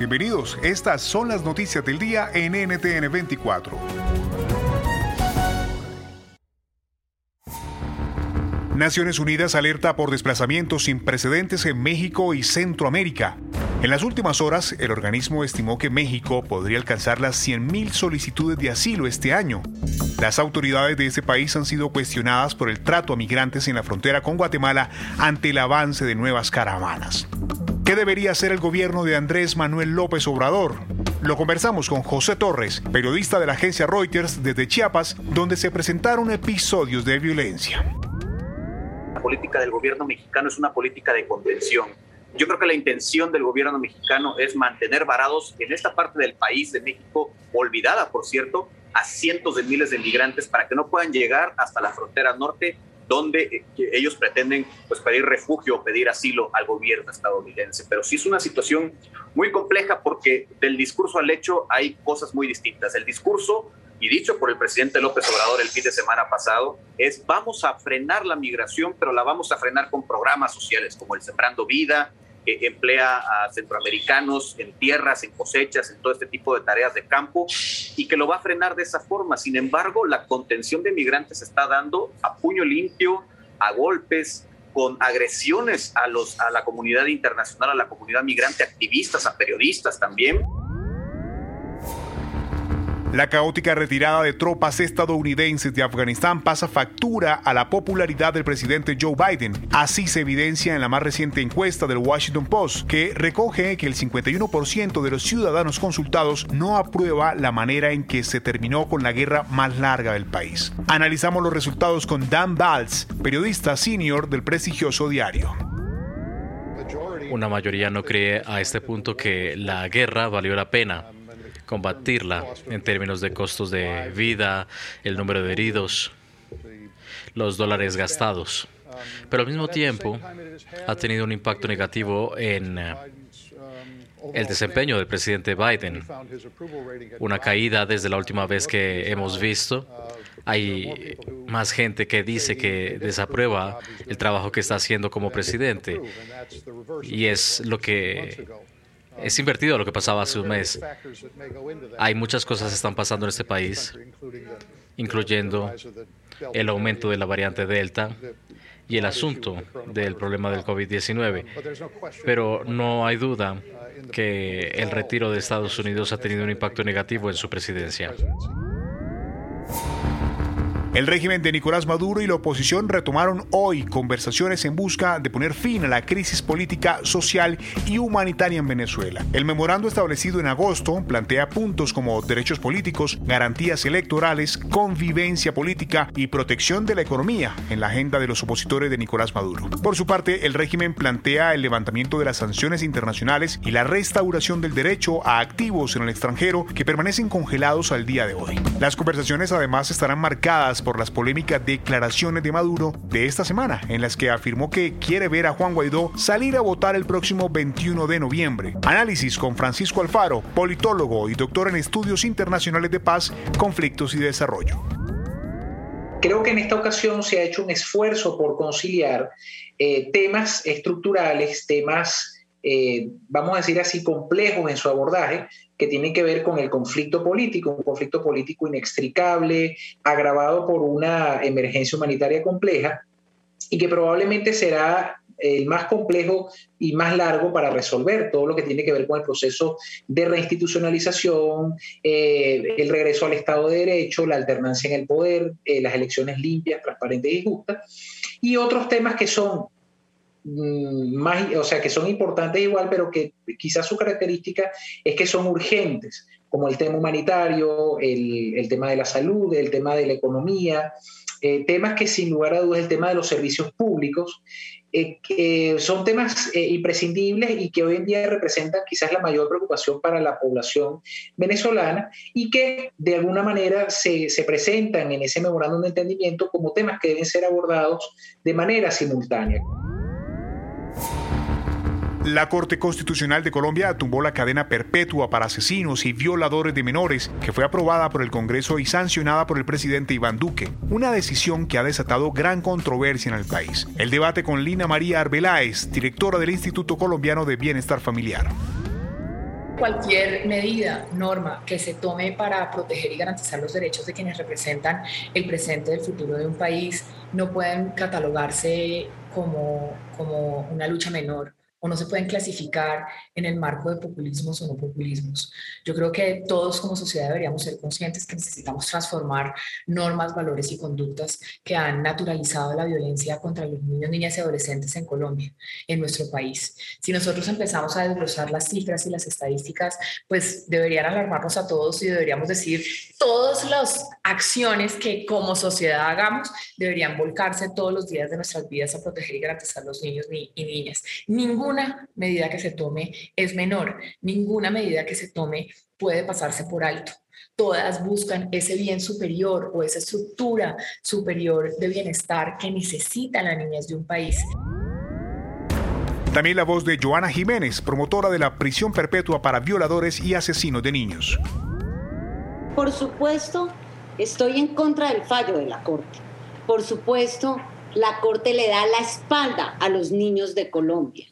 Bienvenidos. Estas son las noticias del día en NTN 24. Naciones Unidas alerta por desplazamientos sin precedentes en México y Centroamérica. En las últimas horas, el organismo estimó que México podría alcanzar las 100.000 solicitudes de asilo este año. Las autoridades de ese país han sido cuestionadas por el trato a migrantes en la frontera con Guatemala ante el avance de nuevas caravanas. ¿Qué debería hacer el gobierno de Andrés Manuel López Obrador? Lo conversamos con José Torres, periodista de la agencia Reuters desde Chiapas, donde se presentaron episodios de violencia la política del gobierno mexicano es una política de contención. Yo creo que la intención del gobierno mexicano es mantener varados en esta parte del país de México, olvidada por cierto, a cientos de miles de migrantes para que no puedan llegar hasta la frontera norte donde eh, ellos pretenden pues, pedir refugio o pedir asilo al gobierno estadounidense. Pero sí es una situación muy compleja porque del discurso al hecho hay cosas muy distintas. El discurso y dicho por el presidente López Obrador el fin de semana pasado, es vamos a frenar la migración, pero la vamos a frenar con programas sociales como el Sembrando Vida, que emplea a centroamericanos en tierras, en cosechas, en todo este tipo de tareas de campo, y que lo va a frenar de esa forma. Sin embargo, la contención de migrantes se está dando a puño limpio, a golpes, con agresiones a, los, a la comunidad internacional, a la comunidad migrante, activistas, a periodistas también. La caótica retirada de tropas estadounidenses de Afganistán pasa factura a la popularidad del presidente Joe Biden. Así se evidencia en la más reciente encuesta del Washington Post, que recoge que el 51% de los ciudadanos consultados no aprueba la manera en que se terminó con la guerra más larga del país. Analizamos los resultados con Dan Balz, periodista senior del prestigioso diario. Una mayoría no cree a este punto que la guerra valió la pena combatirla en términos de costos de vida, el número de heridos, los dólares gastados. Pero al mismo tiempo ha tenido un impacto negativo en eh, el desempeño del presidente Biden. Una caída desde la última vez que hemos visto. Hay más gente que dice que desaprueba el trabajo que está haciendo como presidente. Y es lo que es invertido lo que pasaba hace un mes. Hay muchas cosas que están pasando en este país, incluyendo el aumento de la variante Delta y el asunto del problema del COVID-19. Pero no hay duda que el retiro de Estados Unidos ha tenido un impacto negativo en su presidencia. El régimen de Nicolás Maduro y la oposición retomaron hoy conversaciones en busca de poner fin a la crisis política, social y humanitaria en Venezuela. El memorando establecido en agosto plantea puntos como derechos políticos, garantías electorales, convivencia política y protección de la economía en la agenda de los opositores de Nicolás Maduro. Por su parte, el régimen plantea el levantamiento de las sanciones internacionales y la restauración del derecho a activos en el extranjero que permanecen congelados al día de hoy. Las conversaciones además estarán marcadas por las polémicas declaraciones de Maduro de esta semana, en las que afirmó que quiere ver a Juan Guaidó salir a votar el próximo 21 de noviembre. Análisis con Francisco Alfaro, politólogo y doctor en estudios internacionales de paz, conflictos y desarrollo. Creo que en esta ocasión se ha hecho un esfuerzo por conciliar eh, temas estructurales, temas eh, vamos a decir así, complejos en su abordaje, que tienen que ver con el conflicto político, un conflicto político inextricable, agravado por una emergencia humanitaria compleja y que probablemente será el más complejo y más largo para resolver todo lo que tiene que ver con el proceso de reinstitucionalización, eh, el regreso al Estado de Derecho, la alternancia en el poder, eh, las elecciones limpias, transparentes y justas, y otros temas que son más, o sea, que son importantes igual, pero que quizás su característica es que son urgentes, como el tema humanitario, el, el tema de la salud, el tema de la economía, eh, temas que sin lugar a dudas el tema de los servicios públicos eh, que son temas eh, imprescindibles y que hoy en día representan quizás la mayor preocupación para la población venezolana y que de alguna manera se, se presentan en ese memorándum de entendimiento como temas que deben ser abordados de manera simultánea. La Corte Constitucional de Colombia tumbó la cadena perpetua para asesinos y violadores de menores, que fue aprobada por el Congreso y sancionada por el presidente Iván Duque, una decisión que ha desatado gran controversia en el país. El debate con Lina María Arbeláez, directora del Instituto Colombiano de Bienestar Familiar cualquier medida, norma que se tome para proteger y garantizar los derechos de quienes representan el presente y el futuro de un país no pueden catalogarse como, como una lucha menor o no se pueden clasificar en el marco de populismos o no populismos. Yo creo que todos como sociedad deberíamos ser conscientes que necesitamos transformar normas, valores y conductas que han naturalizado la violencia contra los niños, niñas y adolescentes en Colombia, en nuestro país. Si nosotros empezamos a desglosar las cifras y las estadísticas, pues deberían alarmarnos a todos y deberíamos decir todas las acciones que como sociedad hagamos deberían volcarse todos los días de nuestras vidas a proteger y garantizar los niños y niñas. Ningún ninguna medida que se tome es menor, ninguna medida que se tome puede pasarse por alto. Todas buscan ese bien superior o esa estructura superior de bienestar que necesita la niñez de un país. También la voz de Joana Jiménez, promotora de la prisión perpetua para violadores y asesinos de niños. Por supuesto, estoy en contra del fallo de la Corte. Por supuesto, la Corte le da la espalda a los niños de Colombia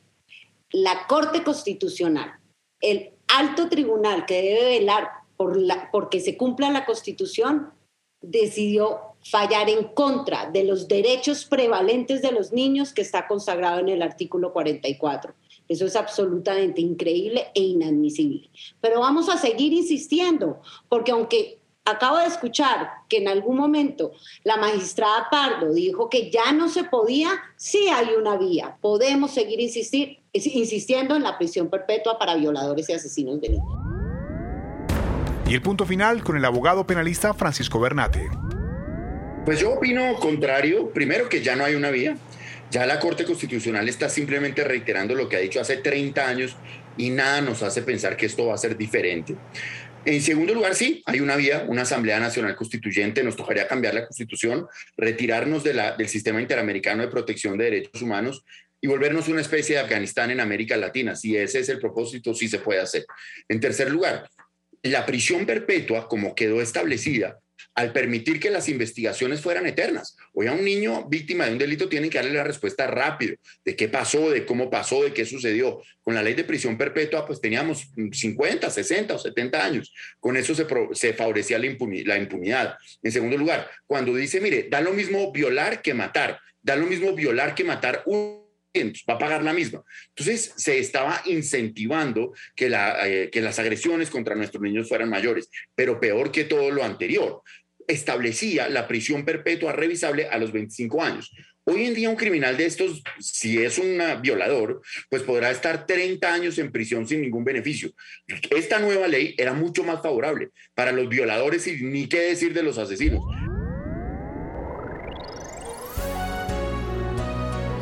la Corte Constitucional, el alto tribunal que debe velar por la, porque se cumpla la Constitución, decidió fallar en contra de los derechos prevalentes de los niños que está consagrado en el artículo 44. Eso es absolutamente increíble e inadmisible. Pero vamos a seguir insistiendo, porque aunque acabo de escuchar que en algún momento la magistrada Pardo dijo que ya no se podía, sí hay una vía. Podemos seguir insistir, insistiendo en la prisión perpetua para violadores y asesinos de niños. Y el punto final con el abogado penalista Francisco Bernate. Pues yo opino contrario. Primero que ya no hay una vía. Ya la Corte Constitucional está simplemente reiterando lo que ha dicho hace 30 años y nada nos hace pensar que esto va a ser diferente. En segundo lugar, sí, hay una vía, una Asamblea Nacional Constituyente, nos tocaría cambiar la Constitución, retirarnos del sistema interamericano de protección de derechos humanos y volvernos una especie de Afganistán en América Latina. Si ese es el propósito, sí se puede hacer. En tercer lugar, la prisión perpetua, como quedó establecida, al permitir que las investigaciones fueran eternas. Hoy a un niño víctima de un delito tienen que darle la respuesta rápido de qué pasó, de cómo pasó, de qué sucedió. Con la ley de prisión perpetua, pues teníamos 50, 60 o 70 años. Con eso se, favorecía la, impunidad. En segundo lugar, cuando dice, mire, da lo mismo violar que matar, da lo mismo violar que matar un va a pagar la misma. Entonces se estaba incentivando que, eh, que las agresiones contra nuestros niños fueran mayores, pero peor que todo lo anterior, establecía la prisión perpetua revisable a los 25 años. Hoy en día un criminal de estos, si es un violador, pues podrá estar 30 años en prisión sin ningún beneficio. Esta nueva ley era mucho más favorable para los violadores y ni qué decir de los asesinos.